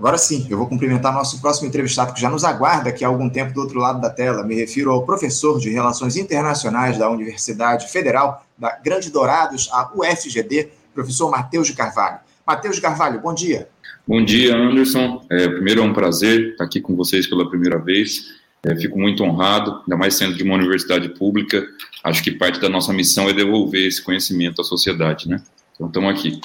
Agora sim, eu vou cumprimentar nosso próximo entrevistado que já nos aguarda aqui há algum tempo do outro lado da tela. Me refiro ao professor de Relações Internacionais da Universidade Federal da Grande Dourados, a UFGD, professor Matheus de Carvalho. Matheus de Carvalho, bom dia. Bom dia, Anderson. É, primeiro é um prazer estar aqui com vocês pela primeira vez. É, fico muito honrado, ainda mais sendo de uma universidade pública. Acho que parte da nossa missão é devolver esse conhecimento à sociedade, né? Então, estamos aqui.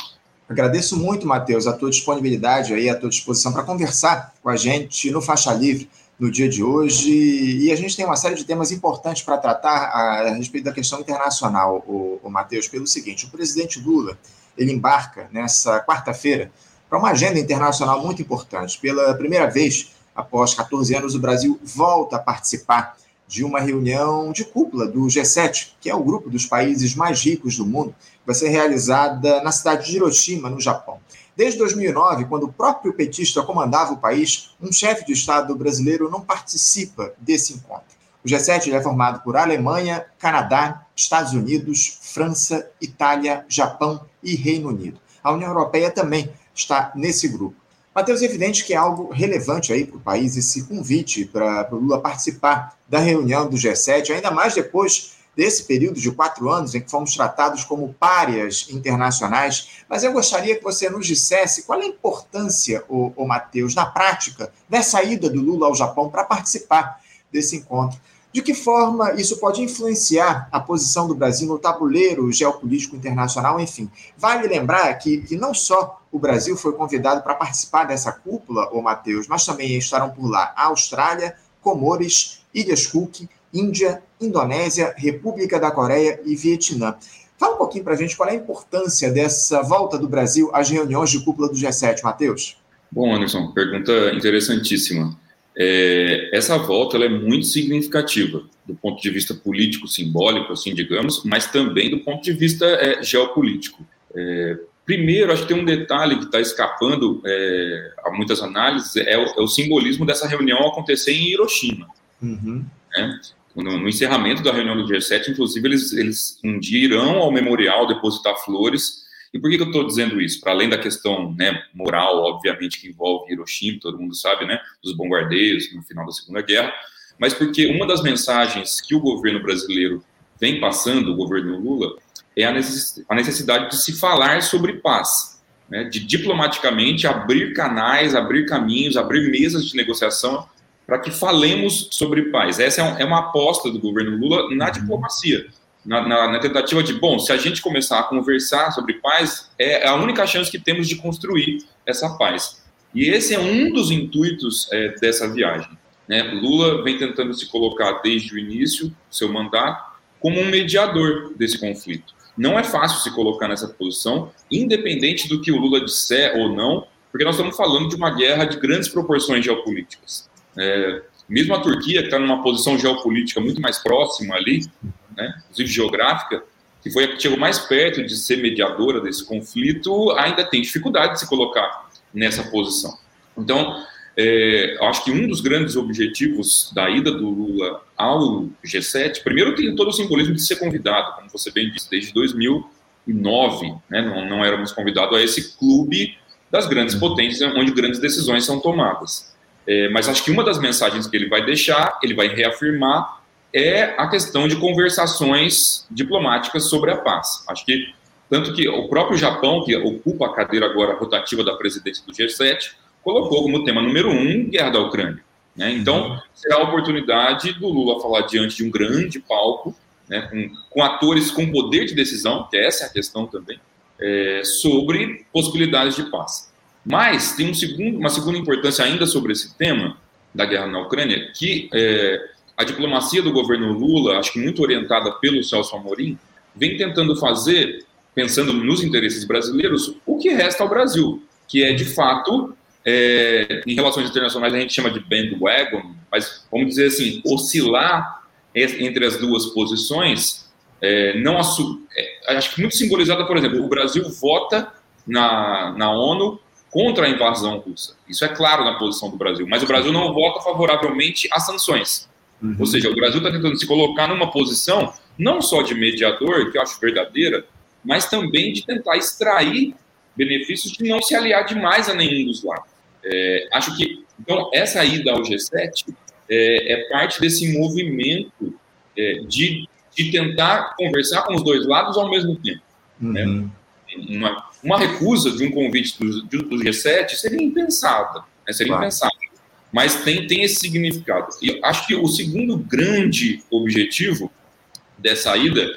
Agradeço muito, Matheus, a tua disponibilidade aí, a tua disposição para conversar com a gente no Faixa Livre no dia de hoje. E a gente tem uma série de temas importantes para tratar a, respeito da questão internacional, o, o Matheus, pelo seguinte: o presidente Lula ele embarca nessa quarta-feira para uma agenda internacional muito importante. Pela primeira vez, após 14 anos, o Brasil volta a participar de uma reunião de cúpula do G7, que é o grupo dos países mais ricos do mundo, vai ser realizada na cidade de Hiroshima, no Japão. Desde 2009, quando o próprio petista comandava o país, um chefe de Estado brasileiro não participa desse encontro. O G7 é formado por Alemanha, Canadá, Estados Unidos, França, Itália, Japão e Reino Unido. A União Europeia também está nesse grupo. Matheus, é evidente que é algo relevante aí para o país esse convite para o Lula participar da reunião do G7, ainda mais depois desse período de quatro anos em que fomos tratados como párias internacionais, mas eu gostaria que você nos dissesse qual é a importância, o, o Matheus, na prática, dessa ida do Lula ao Japão para participar desse encontro. De que forma isso pode influenciar a posição do Brasil no tabuleiro geopolítico internacional? Enfim, vale lembrar que, que não só o Brasil foi convidado para participar dessa cúpula, o Matheus, mas também estarão por lá a Austrália, Comores, Ilhas Cook, Índia, Indonésia, República da Coreia e Vietnã. Fala um pouquinho para a gente qual é a importância dessa volta do Brasil às reuniões de cúpula do G7, Matheus. Bom, Anderson, pergunta interessantíssima. É, essa volta é muito significativa do ponto de vista político, simbólico, assim, digamos, mas também do ponto de vista é, geopolítico. É, primeiro, acho que tem um detalhe que está escapando é, a muitas análises, é o, é o, simbolismo dessa reunião acontecer em Hiroshima. Uhum. Né? No, no, encerramento da reunião do G7, inclusive, eles, eles um dia irão ao memorial depositar flores. E por que, que eu estou dizendo isso? Para além da questão né, moral, obviamente, que envolve Hiroshima, todo mundo sabe, né, dos bombardeios no final da Segunda Guerra, mas porque uma das mensagens que o governo brasileiro vem passando, o governo Lula, é a necessidade de se falar sobre paz, né, de diplomaticamente abrir canais, abrir caminhos, abrir mesas de negociação para que falemos sobre paz. Essa é, é, uma aposta do governo Lula na diplomacia, na, na, na, tentativa de, bom, se a gente começar a conversar sobre paz, é a única chance que temos de construir essa paz. E esse é um dos intuitos é, dessa viagem. Né? Lula vem tentando se colocar desde o início do seu mandato como um mediador desse conflito. Não é fácil se colocar nessa posição, independente do que o Lula disser ou não, porque nós estamos falando de uma guerra de grandes proporções geopolíticas. É, mesmo a Turquia, que está numa posição geopolítica muito mais próxima ali, né, inclusive geográfica, que foi a que chegou mais perto de ser mediadora desse conflito, ainda tem dificuldade de se colocar nessa posição. Então, é, acho que um dos grandes objetivos da ida do Lula ao G7, primeiro tem todo o simbolismo de ser convidado, como você bem disse, desde 2009, né, não, não éramos convidados a esse clube das grandes potências, onde grandes decisões são tomadas. É, mas acho que uma das mensagens que ele vai deixar, ele vai reafirmar, é a questão de conversações diplomáticas sobre a paz. Acho que, tanto que o próprio Japão, que ocupa a cadeira agora rotativa da presidência do G7, colocou como tema número um guerra da Ucrânia. Né? Então, uhum. será a oportunidade do Lula falar diante de um grande palco, né, com, com, atores com poder de decisão, que essa é a questão também, é, sobre possibilidades de paz. Mas tem um segundo, uma segunda importância ainda sobre esse tema da guerra na Ucrânia, que é, a diplomacia do governo Lula, acho que muito orientada pelo Celso Amorim, vem tentando fazer, pensando nos interesses brasileiros, o que resta ao Brasil, que é de fato, é, em relações internacionais a gente chama de bandwagon, mas vamos dizer assim, oscilar entre as duas posições, é, não é, acho que muito simbolizada, por exemplo, o Brasil vota na, na ONU contra a invasão russa. Isso é claro na posição do Brasil, mas o Brasil não vota favoravelmente às sanções. Uhum. Ou seja, o Brasil está tentando se colocar numa posição não só de mediador, que eu acho verdadeira, mas também de tentar extrair benefícios de não se aliar demais a nenhum dos lados. É, acho que, então, essa ida ao G7 é, é parte desse movimento é, de, de tentar conversar com os dois lados ao mesmo tempo. Né? Uhum. Né? Uma, uma, recusa de um convite do, do G7 seria impensada, né? seria claro. impensável. Mas tem, tem esse significado. E acho que o segundo grande objetivo dessa ida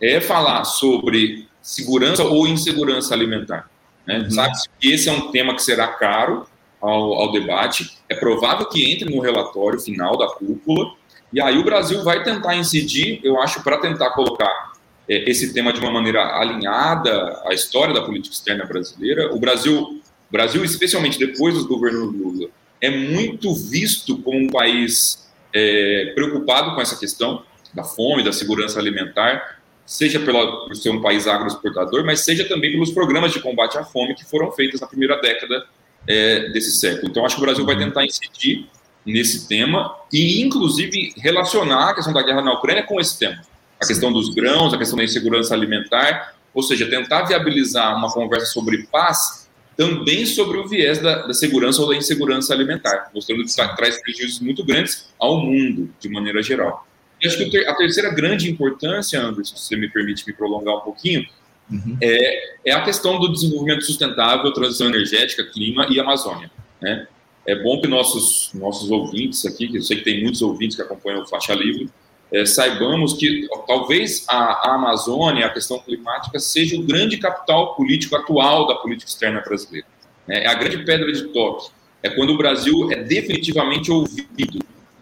é falar sobre segurança ou insegurança alimentar. Né? Uhum. Sabe que esse é um tema que será caro ao, ao, debate. É provável que entre no relatório final da cúpula. E aí o Brasil vai tentar incidir, eu acho, para tentar colocar esse tema de uma maneira alinhada à história da política externa brasileira. O Brasil, Brasil especialmente depois do governo Lula, é muito visto como um país é, preocupado com essa questão da fome, da segurança alimentar, seja pela, por ser um país agroexportador, mas seja também pelos programas de combate à fome que foram feitos na primeira década é, desse século. Então, acho que o Brasil vai tentar incidir nesse tema e, inclusive, relacionar a questão da guerra na Ucrânia com esse tema. A questão dos grãos, a questão da insegurança alimentar, ou seja, tentar viabilizar uma conversa sobre paz também sobre o viés da, da segurança ou da insegurança alimentar, mostrando que traz prejuízos muito grandes ao mundo, de maneira geral. E acho que a terceira grande importância, Anderson, se você me permite me prolongar um pouquinho, uhum. é, é a questão do desenvolvimento sustentável, transição energética, clima e Amazônia. Né? É bom que nossos, nossos ouvintes aqui, que eu sei que tem muitos ouvintes que acompanham o Faixa Livre, é, saibamos que talvez a, a, Amazônia, a questão climática, seja o grande capital político atual da política externa brasileira. Né? É a grande pedra de toque. É quando o Brasil é definitivamente ouvido.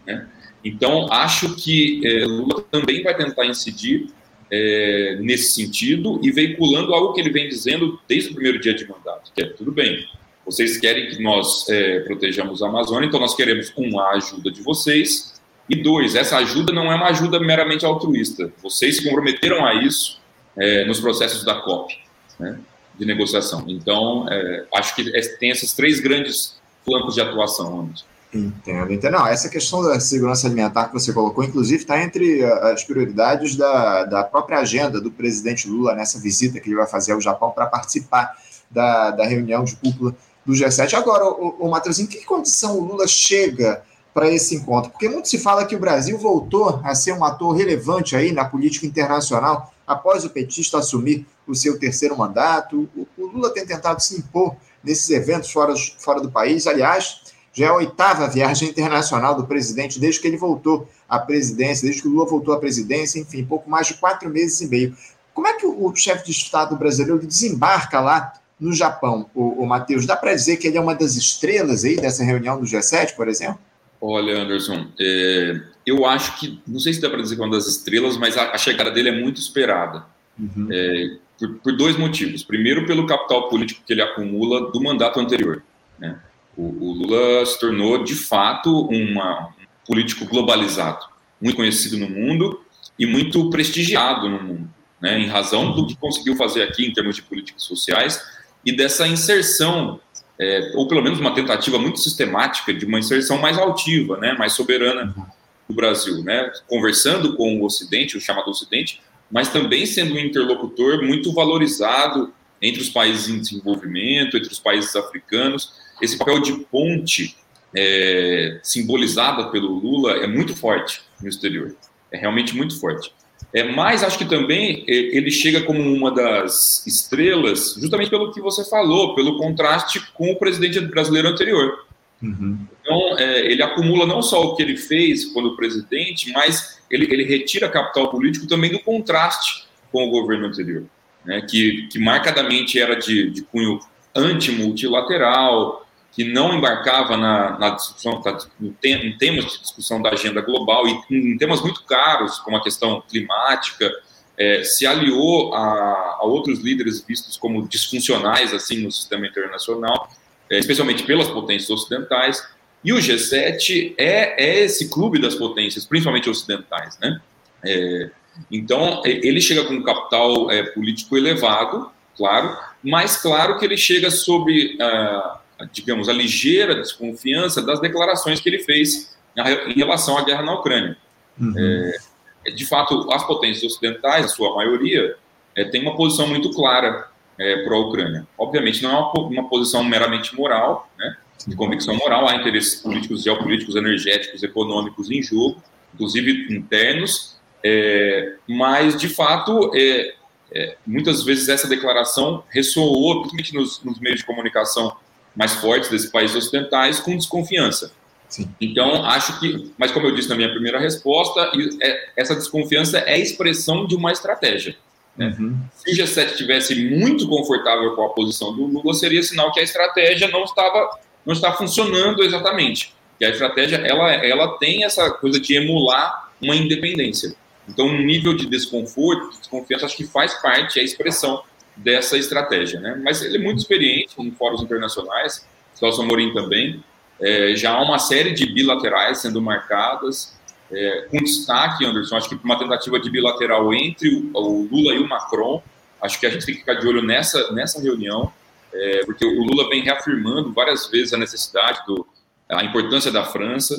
Né? Então, acho que é, Lula também vai tentar incidir é, nesse sentido e veiculando algo que ele vem dizendo desde o primeiro dia de mandato, que é tudo bem, vocês querem que nós é, protejamos a Amazônia, então nós queremos, um, a ajuda de vocês, e dois, essa ajuda não é uma ajuda meramente altruísta. Vocês se comprometeram a isso é, nos processos da COP, né, de negociação. Então, é, acho que é, tem esses três grandes flancos de atuação, Anderson. Entendo, entendo. Não, essa questão da segurança alimentar que você colocou, inclusive, está entre uh, as prioridades da, da própria agenda do presidente Lula nessa visita que ele vai fazer ao Japão para participar da, da reunião de cúpula do G7. Agora, o, o Matheus, em que condição o Lula chega para esse encontro? Porque muito se fala que o Brasil voltou a ser um ator relevante aí na política internacional após o petista assumir o seu terceiro mandato. O, Lula tem tentado se impor nesses eventos fora, fora do país. Aliás, já é a oitava viagem internacional do presidente desde que ele voltou à presidência, desde que o Lula voltou à presidência, enfim, pouco mais de quatro meses e meio. Como é que o, o chefe de Estado brasileiro desembarca lá no Japão, o, o Matheus? Dá para dizer que ele é uma das estrelas aí dessa reunião do G7, por exemplo? Olha, Anderson, é, eu acho que, não sei se dá para dizer que é uma das estrelas, mas a, a chegada dele é muito esperada. Uhum. É, por, por, dois motivos. Primeiro, pelo capital político que ele acumula do mandato anterior. Né? O, o Lula se tornou, de fato, uma, um político globalizado, muito conhecido no mundo e muito prestigiado no mundo, né, em razão do que conseguiu fazer aqui em termos de políticas sociais e dessa inserção, é, ou pelo menos uma tentativa muito sistemática de uma inserção mais altiva, né, mais soberana do Brasil, né, conversando com o Ocidente, o chamado Ocidente, mas também sendo um interlocutor muito valorizado entre os países em desenvolvimento, entre os países africanos, esse papel de ponte é, simbolizada pelo Lula é muito forte no exterior. É realmente muito forte. É, mas acho que também é, ele chega como uma das estrelas, justamente pelo que você falou, pelo contraste com o presidente brasileiro anterior. Uhum. Então, é, ele acumula não só o que ele fez quando presidente, mas ele, ele retira capital político também do contraste com o governo anterior, né, que, que marcadamente era de, de cunho antimultilateral, que não embarcava na, na discussão, em temas de discussão da agenda global e em temas muito caros, como a questão climática, é, se aliou a, a, outros líderes vistos como disfuncionais assim no sistema internacional, é, especialmente pelas potências ocidentais. E o G7 é, é esse clube das potências, principalmente ocidentais, né? É, então ele chega com um capital é, político elevado, claro, mas claro que ele chega sob uh, digamos, a ligeira desconfiança das declarações que ele fez em relação à guerra na Ucrânia. Uhum. É, de fato, as potências ocidentais, a sua maioria, é, tem uma posição muito clara é, para a Ucrânia. Obviamente, não é uma, uma posição meramente moral, né? de convicção moral, há interesses políticos, geopolíticos, energéticos, econômicos em jogo, inclusive internos, é, mas, de fato, é, é, muitas vezes essa declaração ressoou, principalmente nos, nos, meios de comunicação mais fortes desses países ocidentais, com desconfiança. Sim. Então, acho que, mas como eu disse na minha primeira resposta, é, essa desconfiança é expressão de uma estratégia. Né? Uhum. Se o G7 tivesse muito confortável com a posição do Lula, seria sinal que a estratégia não estava não está funcionando exatamente. Que a estratégia ela, ela tem essa coisa de emular uma independência. Então, um nível de desconforto, de desconfiança, acho que faz parte, é a expressão dessa estratégia. Né? Mas ele é muito experiente em fóruns internacionais, Celso Amorim também. É, já há uma série de bilaterais sendo marcadas, é, com destaque, Anderson, acho que uma tentativa de bilateral entre o, o, Lula e o Macron. Acho que a gente tem que ficar de olho nessa, nessa reunião, é, porque o Lula vem reafirmando várias vezes a necessidade, do, a importância da França.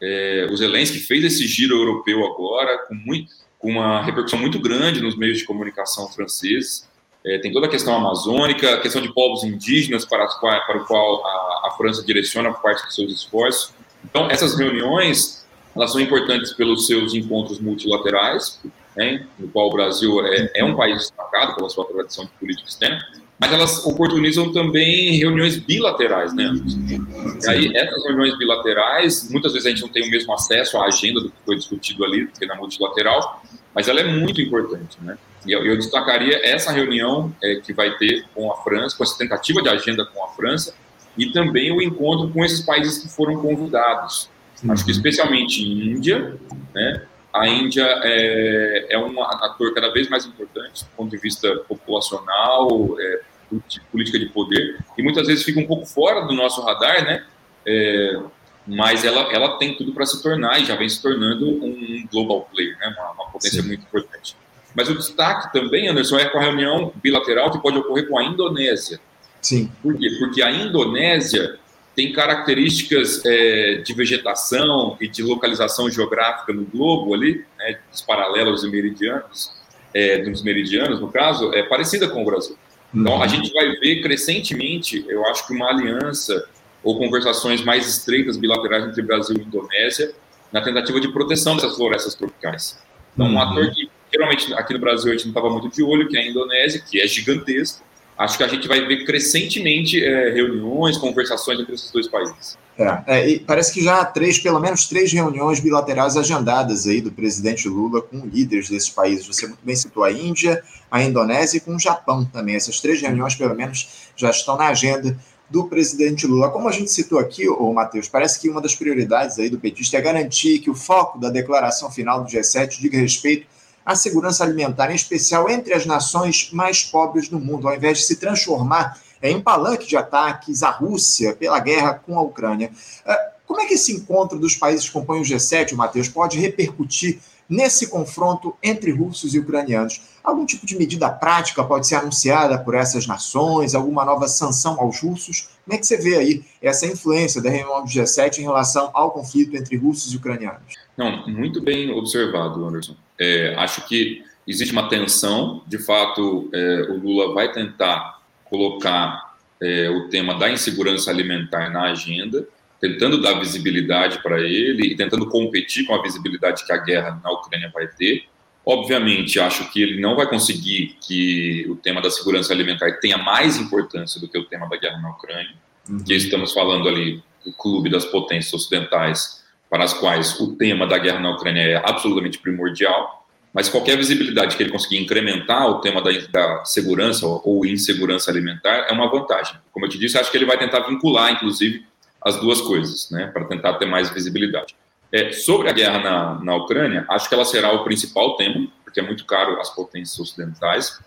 É, o Zelensky fez esse giro europeu agora, com, muito, com uma repercussão muito grande nos meios de comunicação franceses. É, tem toda a questão amazônica, a questão de povos indígenas para, para o qual a, a França direciona parte dos seus esforços. Então, essas reuniões elas são importantes pelos seus encontros multilaterais, né, no qual o Brasil é, é um país destacado pela sua tradição de política externa, mas elas oportunizam também reuniões bilaterais, né? E aí, essas reuniões bilaterais, muitas vezes a gente não tem o mesmo acesso à agenda do que foi discutido ali, do que na multilateral, mas ela é muito importante, né? E eu, eu destacaria essa reunião é, que vai ter com a França, com essa tentativa de agenda com a França, e também o encontro com esses países que foram convidados. Uhum. Acho que especialmente Índia, né? A Índia é, é um ator cada vez mais importante do ponto de vista populacional, é, de política de poder, e muitas vezes fica um pouco fora do nosso radar, né? É, mas ela, ela tem tudo para se tornar, e já vem se tornando um global player, né? uma, uma potência Sim. muito importante. Mas o destaque também, Anderson, é com a reunião bilateral que pode ocorrer com a Indonésia. Sim. Por quê? Porque a Indonésia tem características é, de vegetação e de localização geográfica no globo ali, né, dos paralelos e meridianos, é, dos meridianos, no caso, é parecida com o Brasil. Então, a uhum. gente vai ver crescentemente, eu acho que uma aliança ou conversações mais estreitas bilaterais entre Brasil e Indonésia na tentativa de proteção dessas florestas tropicais. Então, um uhum. ator que geralmente aqui no Brasil a gente não estava muito de olho, que é a Indonésia, que é gigantesco, acho que a gente vai ver crescentemente é, reuniões, conversações entre esses dois países. É, é, e parece que já há três, pelo menos três reuniões bilaterais agendadas aí do presidente Lula com líderes desses países. Você muito bem citou a Índia, a Indonésia e com o Japão também. Essas três reuniões, pelo menos, já estão na agenda do presidente Lula. Como a gente citou aqui, o Matheus, parece que uma das prioridades aí do petista é garantir que o foco da declaração final do G7 diga respeito a segurança alimentar, em especial entre as nações mais pobres do mundo, ao invés de se transformar em palanque de ataques à Rússia pela guerra com a Ucrânia. Ah, como é que esse encontro dos países que compõem o G7, Matheus, pode repercutir nesse confronto entre russos e ucranianos? Algum tipo de medida prática pode ser anunciada por essas nações? Alguma nova sanção aos russos? Como é que você vê aí essa influência da reunião do G7 em relação ao conflito entre russos e ucranianos? Não, muito bem observado, Anderson. É, acho que existe uma tensão, de fato, é, o Lula vai tentar colocar é, o tema da insegurança alimentar na agenda, tentando dar visibilidade para ele e tentando competir com a visibilidade que a guerra na Ucrânia vai ter. Obviamente, acho que ele não vai conseguir que o tema da segurança alimentar tenha mais importância do que o tema da guerra na Ucrânia, uhum. que estamos falando ali do clube das potências ocidentais para as quais o tema da guerra na Ucrânia é absolutamente primordial, mas qualquer visibilidade que ele conseguir incrementar o tema da, da segurança ou, ou, insegurança alimentar é uma vantagem. Como eu te disse, acho que ele vai tentar vincular, inclusive, as duas coisas, né, para tentar ter mais visibilidade. É, sobre a guerra na, na Ucrânia, acho que ela será o principal tema, porque é muito caro às potências ocidentais.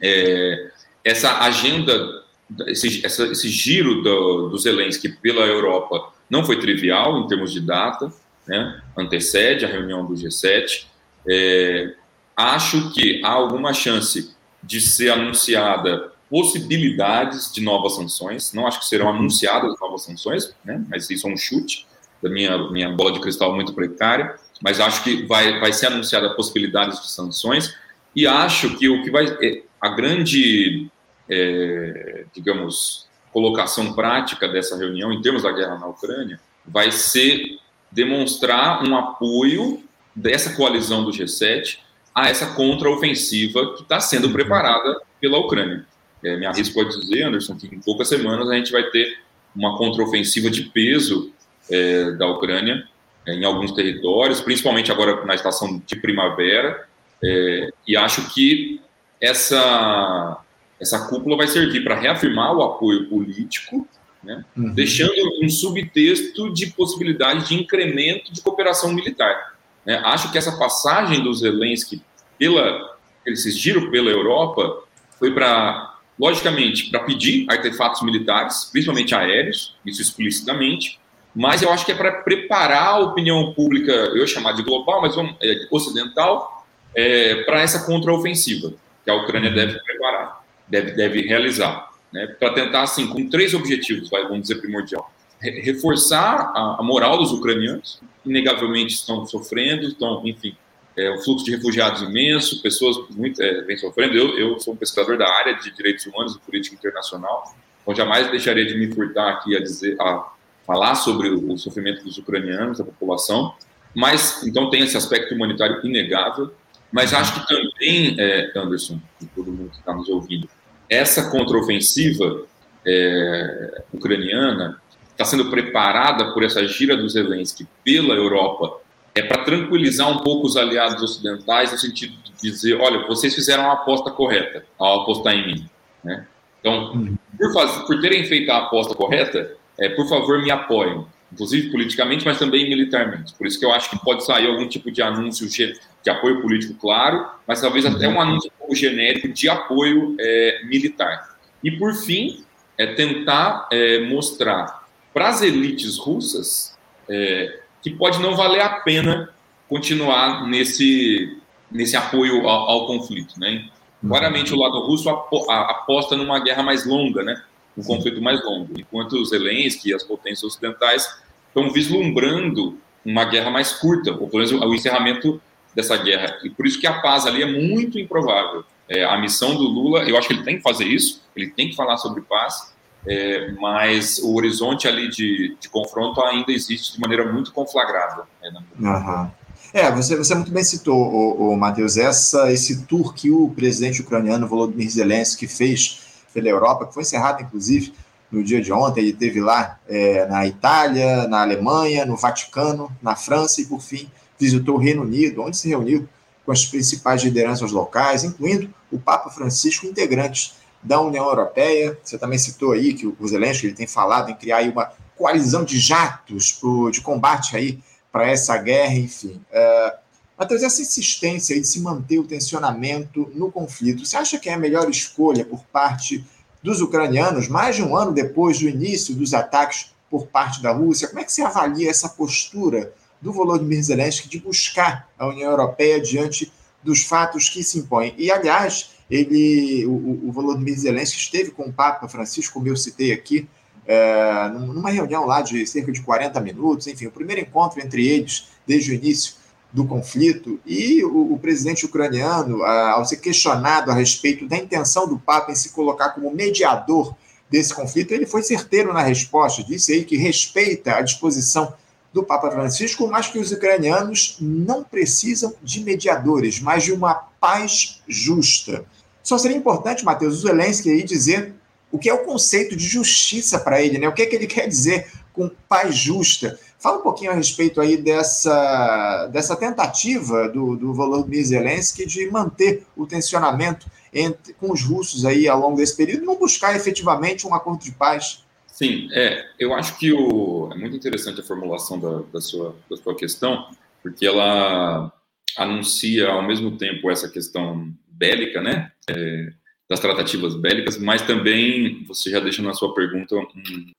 É, essa agenda, esse, essa, esse giro do, do Zelensky pela Europa não foi trivial em termos de data, né? antecede a reunião do G7. É, acho que há alguma chance de ser anunciada possibilidades de novas sanções. Não acho que serão anunciadas novas sanções, né? mas isso é um chute da minha, minha bola de cristal muito precária. Mas acho que vai, vai ser anunciada possibilidades de sanções. E acho que o que vai. É, a grande, é, digamos, colocação prática dessa reunião, em termos da guerra na Ucrânia, vai ser demonstrar um apoio dessa coalizão do G7 a essa contraofensiva que está sendo preparada pela Ucrânia. É, me arrisco a dizer, Anderson, que em poucas semanas a gente vai ter uma contraofensiva de peso é, da Ucrânia é, em alguns territórios, principalmente agora na estação de primavera, é, e acho que essa, essa cúpula vai servir para reafirmar o apoio político, né, uhum. deixando um subtexto de possibilidade de incremento de cooperação militar. Né. Acho que essa passagem do Zelensky pela, esse giro pela Europa foi para, logicamente, para pedir artefatos militares, principalmente aéreos, isso explicitamente, mas eu acho que é para preparar a opinião pública, eu ia chamar de global, mas vamos, é, ocidental, é, para essa contraofensiva que a Ucrânia deve preparar, deve, deve realizar, né, para tentar, assim, com três objetivos, vamos dizer, primordial. Reforçar a, a moral dos ucranianos, inegavelmente estão sofrendo, estão, enfim, é, um fluxo de refugiados imenso, pessoas muito é, vêm sofrendo. Eu, eu sou um pesquisador da área de direitos humanos e política internacional, então jamais deixaria de me furtar aqui a dizer, a falar sobre o, sofrimento dos ucranianos, da população. Mas então tem esse aspecto humanitário inegável. Mas acho que também, é, Anderson, e todo mundo que está nos ouvindo, essa contraofensiva é, ucraniana está sendo preparada por essa gira do Zelensky pela Europa é para tranquilizar um pouco os aliados ocidentais no sentido de dizer, olha, vocês fizeram a aposta correta ao apostar em mim, né? Então, uhum. por, fazer, por terem feito a aposta correta, é, por favor, me apoiem, inclusive politicamente, mas também militarmente. Por isso que eu acho que pode sair algum tipo de anúncio de apoio político, claro, mas talvez até um anúncio um pouco genérico de apoio é, militar. E, por fim, é tentar é, mostrar para as elites russas é, que pode não valer a pena continuar nesse, nesse apoio ao, ao conflito. Né? Claramente, o lado russo aposta numa guerra mais longa, né? um conflito mais longo, enquanto os Zelensky e as potências ocidentais estão vislumbrando uma guerra mais curta, ou pelo menos o encerramento dessa guerra. E por isso que a paz ali é muito improvável. É, a missão do Lula, eu acho que ele tem que fazer isso, ele tem que falar sobre paz, é, mas o horizonte ali de, de, confronto ainda existe de maneira muito conflagrada. Né. É, você, você muito bem citou, o, o Matheus, essa, esse tour que o presidente ucraniano Volodymyr Zelensky fez pela Europa, que foi encerrado, inclusive, no dia de ontem. Ele teve lá é, na Itália, na Alemanha, no Vaticano, na França e, por fim, visitou o Reino Unido, onde se reuniu com as principais lideranças locais, incluindo o Papa Francisco, integrantes da União Europeia. Você também citou aí que o Zelensky ele tem falado em criar uma coalizão de jatos pro, de combate aí para essa guerra, enfim. Uh, Matheus, essa insistência aí de se manter o tensionamento no conflito, você acha que é a melhor escolha por parte dos ucranianos, mais de um ano depois do início dos ataques por parte da Rússia? Como é que você avalia essa postura do Volodymyr Zelensky de buscar a União Europeia diante dos fatos que se impõem? E, aliás, ele, o, o Volodymyr Zelensky esteve com o Papa Francisco, como eu citei aqui, é, numa reunião lá de cerca de 40 minutos, enfim, o primeiro encontro entre eles desde o início do conflito, e o, o presidente ucraniano, ao ser questionado a respeito da intenção do Papa em se colocar como mediador desse conflito, ele foi certeiro na resposta, disse aí que respeita a disposição do Papa Francisco, mas que os ucranianos não precisam de mediadores, mas de uma paz justa. Só seria importante, Matheus, o Zelensky aí dizer o que é o conceito de justiça para ele, né? O que é que ele quer dizer com paz justa? Fala um pouquinho a respeito aí dessa, dessa tentativa do, do Volodymyr Zelensky de manter o tensionamento entre, com os russos aí ao longo desse período não buscar efetivamente um acordo de paz. Sim, é, eu acho que o, é muito interessante a formulação da, da, sua, da sua questão, porque ela anuncia ao mesmo tempo essa questão bélica, né? É, das tratativas bélicas, mas também você já deixa na sua pergunta um,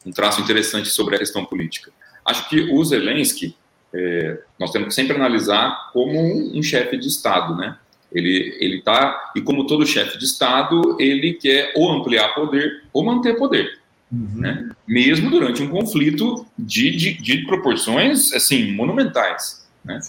um traço interessante sobre a questão política. Acho que o Zelensky, é, nós temos que sempre analisar como um, um chefe de Estado, né? Ele ele está e como todo chefe de Estado, ele quer ou ampliar poder ou manter poder, uhum. né? Mesmo durante um conflito de, de, de proporções assim monumentais, né?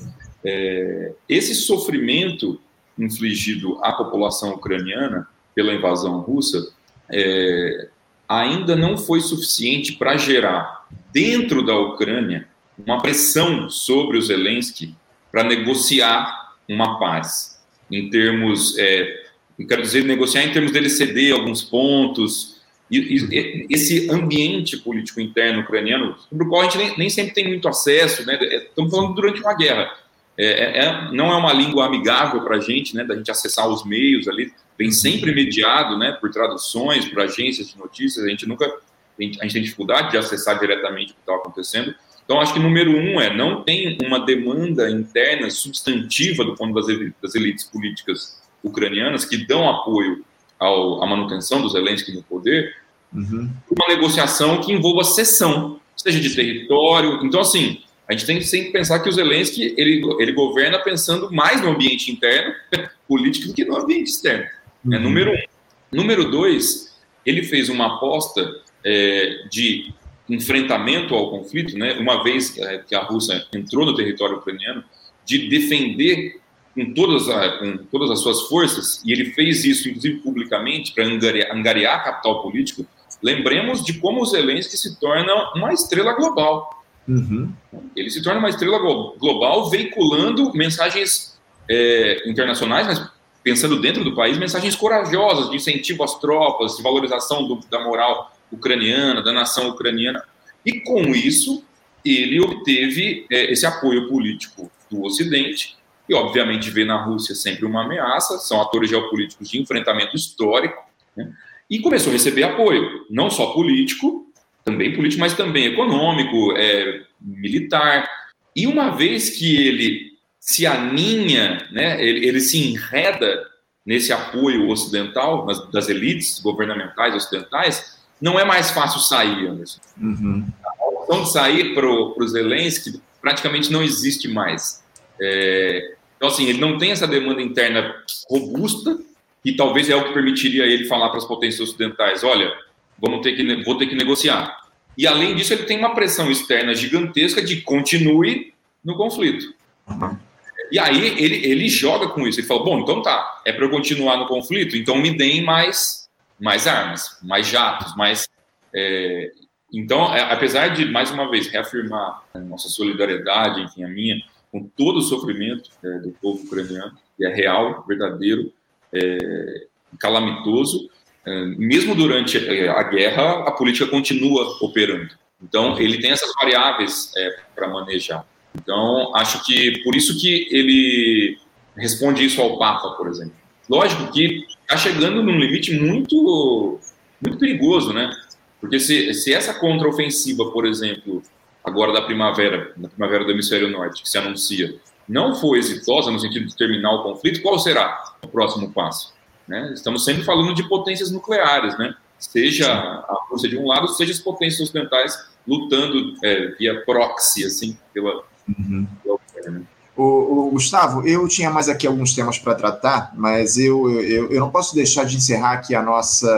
É, esse sofrimento infligido à população ucraniana pela invasão russa, é, ainda não foi suficiente para gerar dentro da Ucrânia uma pressão sobre o Zelensky para negociar uma paz, em termos, é, quero dizer, negociar em termos dele ceder alguns pontos, e, e, esse ambiente político interno ucraniano, sobre o qual a gente nem, nem sempre tem muito acesso, né? É, estamos falando durante uma guerra. É, é, é não é uma língua amigável para a gente, né? Da gente acessar os meios ali, vem sempre mediado, né? Por traduções, por agências de notícias. A gente nunca, a gente, a gente tem dificuldade de acessar diretamente o que está acontecendo. Então, acho que número um é não tem uma demanda interna substantiva do ponto das elites políticas ucranianas que dão apoio ao, à manutenção dos Zelensky no poder, uhum. uma negociação que envolva cessão, seja de território. Então, assim, a gente tem que sempre pensar que o Zelensky ele, ele governa pensando mais no ambiente interno político do que no ambiente externo. Uhum. É, número um. Número dois, ele fez uma aposta é, de enfrentamento ao conflito, né, uma vez é, que a Rússia entrou no território ucraniano, de defender com todas, a, com todas as suas forças, e ele fez isso, inclusive publicamente, para angariar, angariar capital político, lembremos de como o Zelensky se torna uma estrela global. Uhum. Ele se torna uma estrela global veiculando mensagens é, internacionais, mas pensando dentro do país, mensagens corajosas de incentivo às tropas, de valorização do, da moral ucraniana, da nação ucraniana. E com isso, ele obteve é, esse apoio político do Ocidente, e obviamente vê na Rússia sempre uma ameaça, são atores geopolíticos de enfrentamento histórico, né? e começou a receber apoio, não só político, também político, mas também econômico, é, militar. E uma vez que ele se aninha, né, ele, ele se enreda nesse apoio ocidental, nas, das elites governamentais ocidentais, não é mais fácil sair, Anderson. Uhum. A opção de sair para o Zelensky praticamente não existe mais. É, então, assim, ele não tem essa demanda interna robusta, que talvez é o que permitiria ele falar para as potências ocidentais: olha, vamos ter que, vou ter que negociar. E, além disso, ele tem uma pressão externa gigantesca de continue no conflito. Uhum. E aí ele, ele joga com isso. Ele fala: bom, então tá, é para eu continuar no conflito, então me deem mais, mais armas, mais jatos, mais. É... Então, é, apesar de, mais uma vez, reafirmar a nossa solidariedade, enfim, a minha, com todo o sofrimento é, do povo ucraniano, que é real, verdadeiro, é, calamitoso. Mesmo durante é, a guerra, a política continua operando. Então, ele tem essas variáveis é, para manejar. Então, acho que por isso que ele responde isso ao Papa, por exemplo. Lógico que está chegando num limite muito, muito perigoso, né? Porque se, se essa contraofensiva, por exemplo, agora da primavera, na primavera do hemisfério norte, que se anuncia, não for exitosa no sentido de terminar o conflito, qual será o próximo passo? Né? Estamos sempre falando de potências nucleares, né? Seja a Rússia de um lado, seja as potências ocidentais lutando é, via proxy, assim, pela, uhum. pela. Né? O, o, Gustavo, eu tinha mais aqui alguns temas para tratar, mas eu, eu, eu, não posso deixar de encerrar aqui a nossa,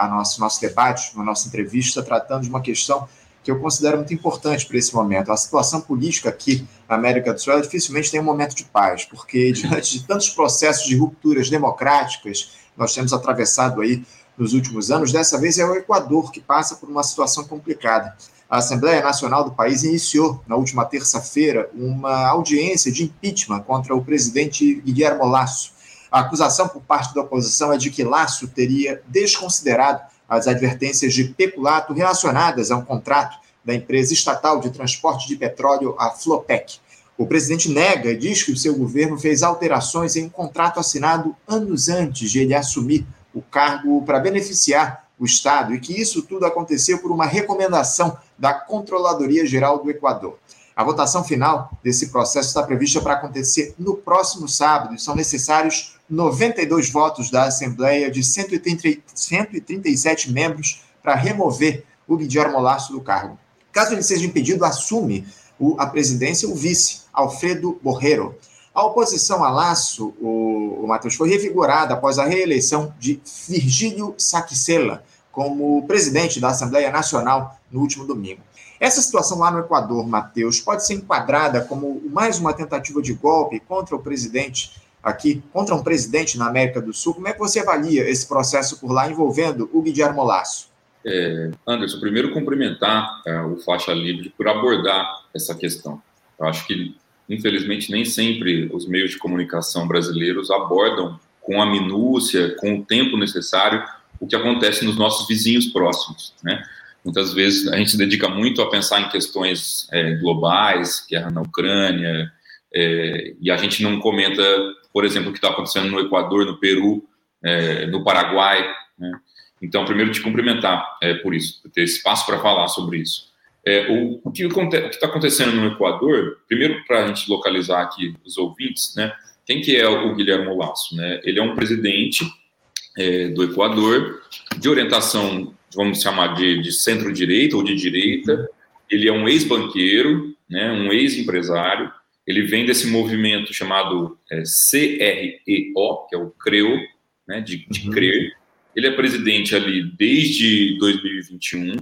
a nosso, nosso debate, a nossa entrevista, tratando de uma questão que eu considero muito importante para esse momento. A situação política aqui na América do Sul dificilmente tem um momento de paz, porque diante de tantos processos de rupturas democráticas nós temos atravessado aí nos últimos anos, dessa vez é o Equador que passa por uma situação complicada. A Assembleia Nacional do país iniciou, na última terça-feira, uma audiência de impeachment contra o presidente Guillermo Lasso. A acusação por parte da oposição é de que Lasso teria desconsiderado as advertências de peculato relacionadas a um contrato da empresa estatal de transporte de petróleo, a Flopec. O presidente nega e diz que o seu governo fez alterações em um contrato assinado anos antes de ele assumir o cargo para beneficiar o Estado e que isso tudo aconteceu por uma recomendação da Controladoria Geral do Equador. A votação final desse processo está prevista para acontecer no próximo sábado e são necessários 92 votos da Assembleia de 130, 137 membros para remover o Guilherme Lasso do cargo. Caso ele seja impedido, assume o, a presidência o vice, Alfredo Borrero. A oposição a Lasso, o, o Matheus, foi revigorada após a reeleição de Virgílio Saquicela como presidente da Assembleia Nacional no último domingo. Essa situação lá no Equador, Matheus, pode ser enquadrada como mais uma tentativa de golpe contra o presidente aqui, contra um presidente na América do Sul. Como é que você avalia esse processo por lá envolvendo o Guilherme Lasso? É, Anderson, primeiro cumprimentar é, o Faixa Livre por abordar essa questão. Eu acho que, infelizmente, nem sempre os meios de comunicação brasileiros abordam com a minúcia, com o tempo necessário, o que acontece nos nossos vizinhos próximos, né? Muitas vezes a gente se dedica muito a pensar em questões é, globais, guerra na Ucrânia, é, e a gente não comenta, por exemplo, o que está acontecendo no Equador, no Peru, é, no Paraguai. Né? Então, primeiro te cumprimentar é, por isso, por ter espaço para falar sobre isso. É, o, o, que está acontecendo no Equador, primeiro para a gente localizar aqui os ouvintes, né? Quem que é o Guilherme Lasso? Né? Ele é um presidente é, do Equador de orientação, vamos chamar de, de centro-direita ou de direita. Ele é um ex-banqueiro, né? Um ex-empresário. Ele vem desse movimento chamado é, CREO, que é o CREO, né? De, de uhum. crer ele é presidente ali desde 2021.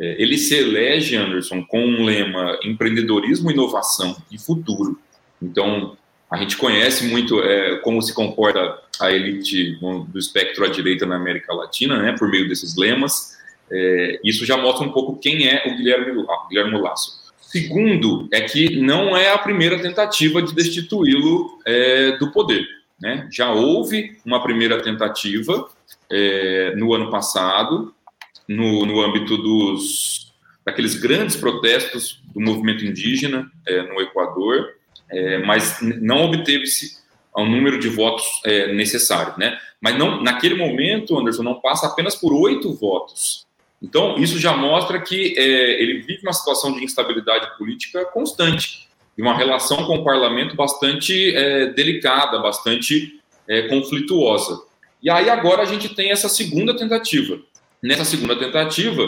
É, ele se elege, Anderson, com um lema empreendedorismo, inovação e futuro. Então, a gente conhece muito é, como se comporta a elite do espectro à direita na América Latina, né, por meio desses lemas. É, isso já mostra um pouco quem é o Guilherme, Guilherme Lasso. Segundo, é que não é a primeira tentativa de destituí-lo é, do poder. Né? Já houve uma primeira tentativa é, no ano passado, no, no âmbito dos daqueles grandes protestos do movimento indígena é, no Equador, é, mas não obteve-se o número de votos é, necessário, né? Mas não, naquele momento, Anderson, não passa apenas por oito votos. Então, isso já mostra que é, ele vive uma situação de instabilidade política constante e uma relação com o parlamento bastante é, delicada, bastante é, conflituosa. E aí agora a gente tem essa segunda tentativa. Nessa segunda tentativa,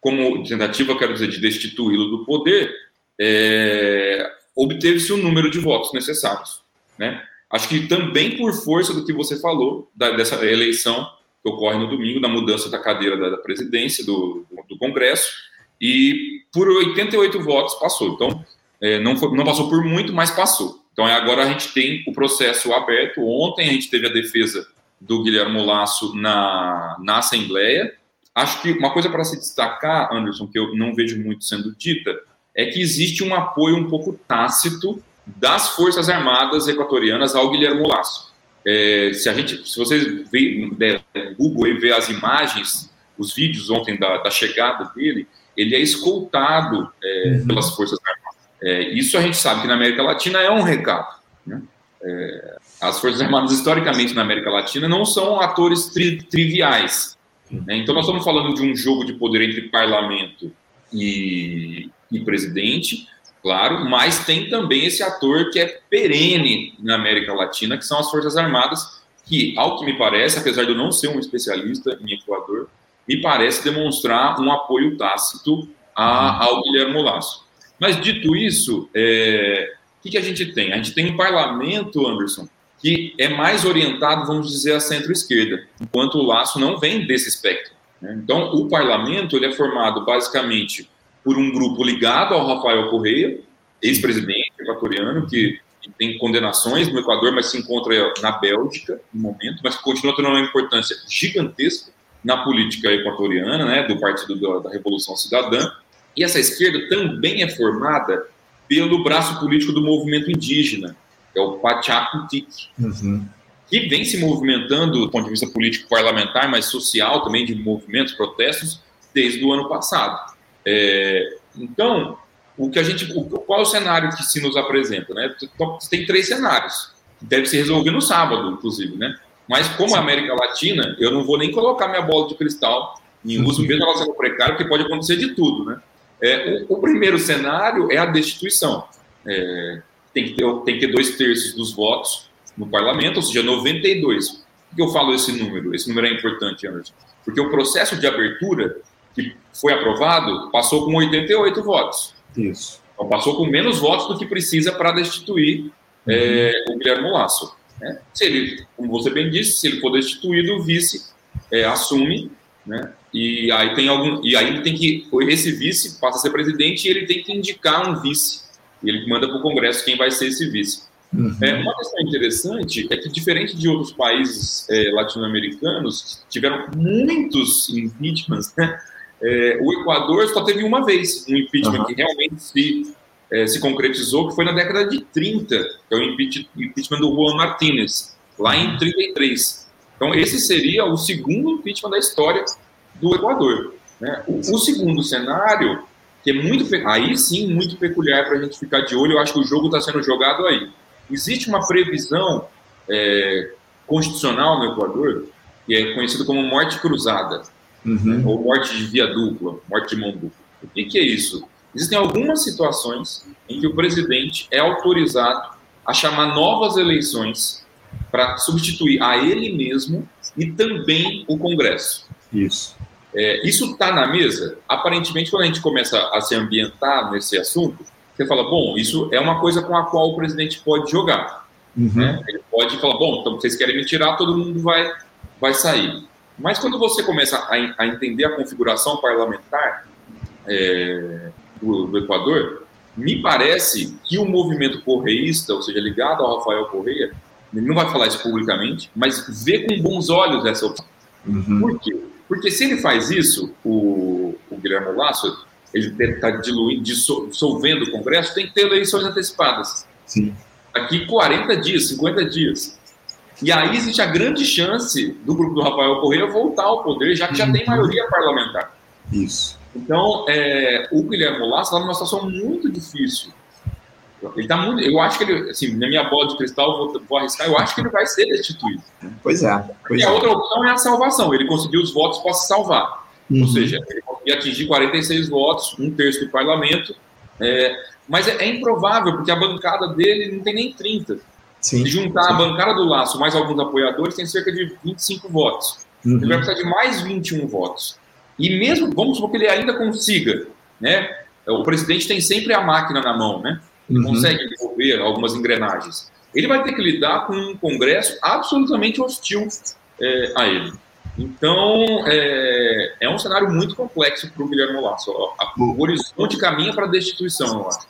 como tentativa, quero dizer, de destituí-lo do poder, é, obteve-se o número de votos necessários. Né? Acho que também por força do que você falou, da, dessa eleição que ocorre no domingo, da mudança da cadeira da, presidência do, do, Congresso, e por 88 votos passou. Então, é, não, foi, não passou por muito, mas passou. Então, agora a gente tem o processo aberto. Ontem a gente teve a defesa do Guilherme Lasso na, na Assembleia. Acho que uma coisa para se destacar, Anderson, que eu não vejo muito sendo dita, é que existe um apoio um pouco tácito das Forças Armadas equatorianas ao Guilherme Lasso. É, se a gente, se vocês vê no Google e vê as imagens, os vídeos ontem da, da chegada dele, ele é escoltado é, uhum. pelas Forças Armadas. É, isso a gente sabe que na América Latina é um recado. Né? É, as Forças Armadas, historicamente, na América Latina, não são atores tri triviais. Né? Então, nós estamos falando de um jogo de poder entre parlamento e, e presidente, claro, mas tem também esse ator que é perene na América Latina, que são as Forças Armadas, que, ao que me parece, apesar de eu não ser um especialista em Equador, me parece demonstrar um apoio tácito a, ao Guilherme Lasso. Mas, dito isso, é, o que, que a gente tem? A gente tem um parlamento, Anderson, que é mais orientado, vamos dizer, à centro-esquerda, enquanto o Laço não vem desse espectro. Né? Então, o parlamento ele é formado basicamente por um grupo ligado ao Rafael Correia, ex-presidente equatoriano, que tem condenações no Equador, mas se encontra na Bélgica no momento, mas continua tendo uma importância gigantesca na política equatoriana, né, do Partido da Revolução Cidadã. E essa esquerda também é formada pelo braço político do movimento indígena, que é o Pachacutic, uhum. que vem se movimentando do ponto de vista político parlamentar, mas social também, de movimentos, protestos, desde o ano passado. É, então, o que a gente, o, qual é o cenário que se nos apresenta? Né? Tem três cenários, deve se resolver no sábado, inclusive, né? Mas como a América Latina, eu não vou nem colocar minha bola de cristal em uso, mesmo ela sendo precária, porque pode acontecer de tudo, né? É, o, o, primeiro cenário é a destituição. É, tem, que ter, tem que ter dois terços dos votos no parlamento, ou seja, 92. Por que eu falo esse número? Esse número é importante, Anderson. Porque o processo de abertura que foi aprovado passou com 88 votos. Isso. Então, passou com menos votos do que precisa para destituir uhum. é, o Guilherme Lasso. Né? Se ele, como você bem disse, se ele for destituído, o vice é, assume né? E aí tem algum, e aí ele tem que esse vice passa a ser presidente e ele tem que indicar um vice. E ele manda para o Congresso quem vai ser esse vice. Uhum. É, uma questão interessante é que, diferente de outros países é, latino-americanos, tiveram muitos impeachments, né? É, o Equador só teve uma vez um impeachment uhum. que realmente se, é, se concretizou, que foi na década de 30, que é o impeachment do Juan Martínez, lá em 33. Então, esse seria o segundo impeachment da história do Equador. Né? O, o segundo cenário, que é muito, aí sim, muito peculiar para a gente ficar de olho, eu acho que o jogo está sendo jogado aí. Existe uma previsão é, constitucional no Equador, que é conhecido como morte cruzada, uhum. ou morte de via dupla, morte de mão dupla. O que, que é isso? Existem algumas situações em que o presidente é autorizado a chamar novas eleições para substituir a ele mesmo e também o Congresso. Isso. É, isso está na mesa? Aparentemente, quando a gente começa a se ambientar nesse assunto, você fala, bom, isso é uma coisa com a qual o presidente pode jogar. Uhum. Né? Ele pode falar, bom, então vocês querem me tirar, todo mundo vai, vai sair. Mas quando você começa a, a entender a configuração parlamentar é, do, do, Equador, me parece que o movimento correísta, ou seja, ligado ao Rafael Correia, ele não vai falar isso publicamente, mas vê com bons olhos essa opção. Uhum. Por quê? Porque se ele faz isso, o, o Guilherme Lasso, ele está diluindo, dissolvendo o Congresso, tem que ter eleições antecipadas. Sim. Daqui 40 dias, 50 dias. E aí existe a grande chance do grupo do Rafael Correia voltar ao poder, já que já tem uhum. maioria parlamentar. Isso. Então, é, o Guilherme Lasso está numa situação muito difícil. Ele tá muito, eu acho que ele, assim, na minha bola de cristal, vou, vou arriscar, eu acho que ele vai ser destituído. Pois é. Pois e a é. outra opção é a salvação. Ele conseguiu os votos para se salvar. Uhum. Ou seja, ele conseguiu atingir 46 votos, um terço do parlamento. É, mas é, é, improvável, porque a bancada dele não tem nem 30. Sim, Se juntar sim. a bancada do Laço mais alguns apoiadores, tem cerca de 25 votos. Uhum. Ele vai precisar de mais 21 votos. E mesmo, vamos supor que ele ainda consiga, né? O presidente tem sempre a máquina na mão, né? Ele uhum. consegue envolver algumas engrenagens. Ele vai ter que lidar com um Congresso absolutamente hostil é, a ele. Então, é, é, um cenário muito complexo para o Guilherme Lasso. O horizonte caminha para a destituição, eu acho.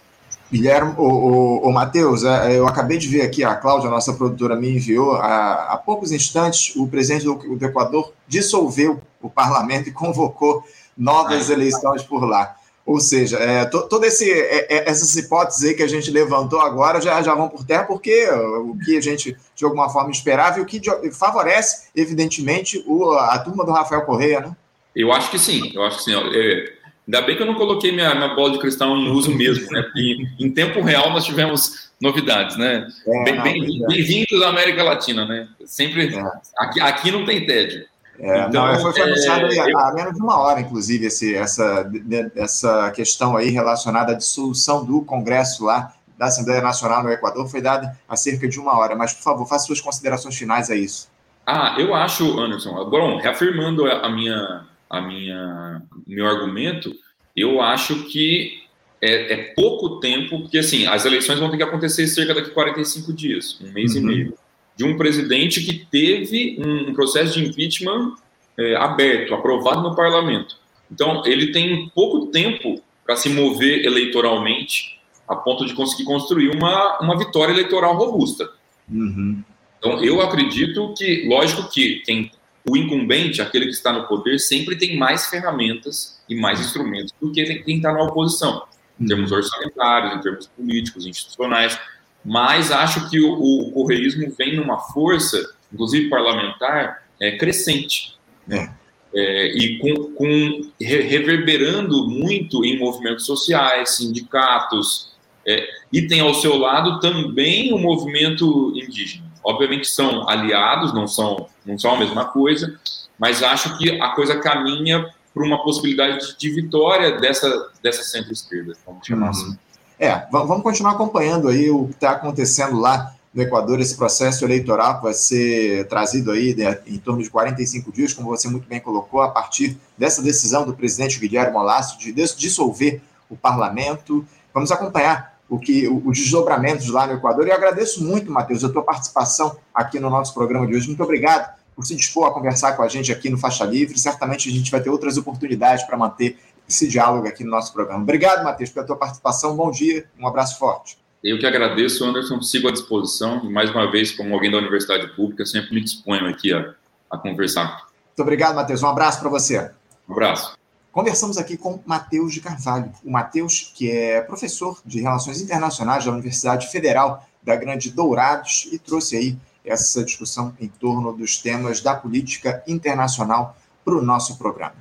Guilherme, o, o, o Matheus, é, eu acabei de ver aqui, a Cláudia, nossa produtora, me enviou, há, há poucos instantes, o presidente do, do, Equador dissolveu o parlamento e convocou novas eleições por lá. Ou seja, é, to, toda esse, é, é, essas hipóteses aí que a gente levantou agora já, já vão por terra, porque o que a gente, de alguma forma, esperava e o que favorece, evidentemente, o, a turma do Rafael Correia, né? Eu acho que sim, eu acho que sim. É, ainda bem que eu não coloquei minha, minha bola de cristal em uso mesmo, né? Porque em tempo real nós tivemos novidades, né? É, Bem-vindos bem, à América Latina, né? Sempre. É. Aqui, aqui não tem tédio. É, então, não, foi, foi anunciado é, eu... há menos de uma hora, inclusive, esse, essa, essa questão aí relacionada à dissolução do Congresso lá da Assembleia Nacional no Equador foi dada há cerca de uma hora. Mas, por favor, faça suas considerações finais a isso. Ah, eu acho, Anderson, bom, reafirmando a minha, a minha, meu argumento, eu acho que é, é, pouco tempo, porque assim, as eleições vão ter que acontecer cerca daqui 45 dias, um mês uhum. e meio de um presidente que teve um processo de impeachment é, aberto, aprovado no parlamento. Então, ele tem pouco tempo para se mover eleitoralmente a ponto de conseguir construir uma, uma vitória eleitoral robusta. Uhum. Então, eu acredito que, lógico que quem, o incumbente, aquele que está no poder, sempre tem mais ferramentas e mais instrumentos do que quem está na oposição, em termos uhum. orçamentários, em termos políticos, institucionais mas acho que o, o correísmo vem numa força, inclusive parlamentar, é, crescente. É. É, e com, com, reverberando muito em movimentos sociais, sindicatos, é, e tem ao seu lado também o movimento indígena. Obviamente são aliados, não são, não são a mesma coisa, mas acho que a coisa caminha para uma possibilidade de vitória dessa, dessa centro-esquerda, vamos chamar uhum. assim. É, vamos continuar acompanhando aí o que está acontecendo lá no Equador, esse processo eleitoral que vai ser trazido aí né, em torno de 45 dias, como você muito bem colocou, a partir dessa decisão do presidente Guilherme Lasso de dissolver o parlamento. Vamos acompanhar o que os desdobramentos lá no Equador. E eu agradeço muito, Matheus, a tua participação aqui no nosso programa de hoje. Muito obrigado por se dispor a conversar com a gente aqui no Faixa Livre. Certamente a gente vai ter outras oportunidades para manter esse diálogo aqui no nosso programa. Obrigado, Matheus, pela tua participação. Bom dia, um abraço forte. Eu que agradeço, Anderson, sigo à disposição. E mais uma vez, como alguém da Universidade Pública, sempre me disponho aqui a, a conversar. Muito obrigado, Matheus. Um abraço para você. Um abraço. Conversamos aqui com Matheus de Carvalho. O Matheus, que é professor de Relações Internacionais da Universidade Federal da Grande Dourados e trouxe aí essa discussão em torno dos temas da política internacional para o nosso programa.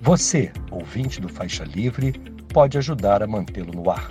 Você, ouvinte do Faixa Livre, pode ajudar a mantê-lo no ar.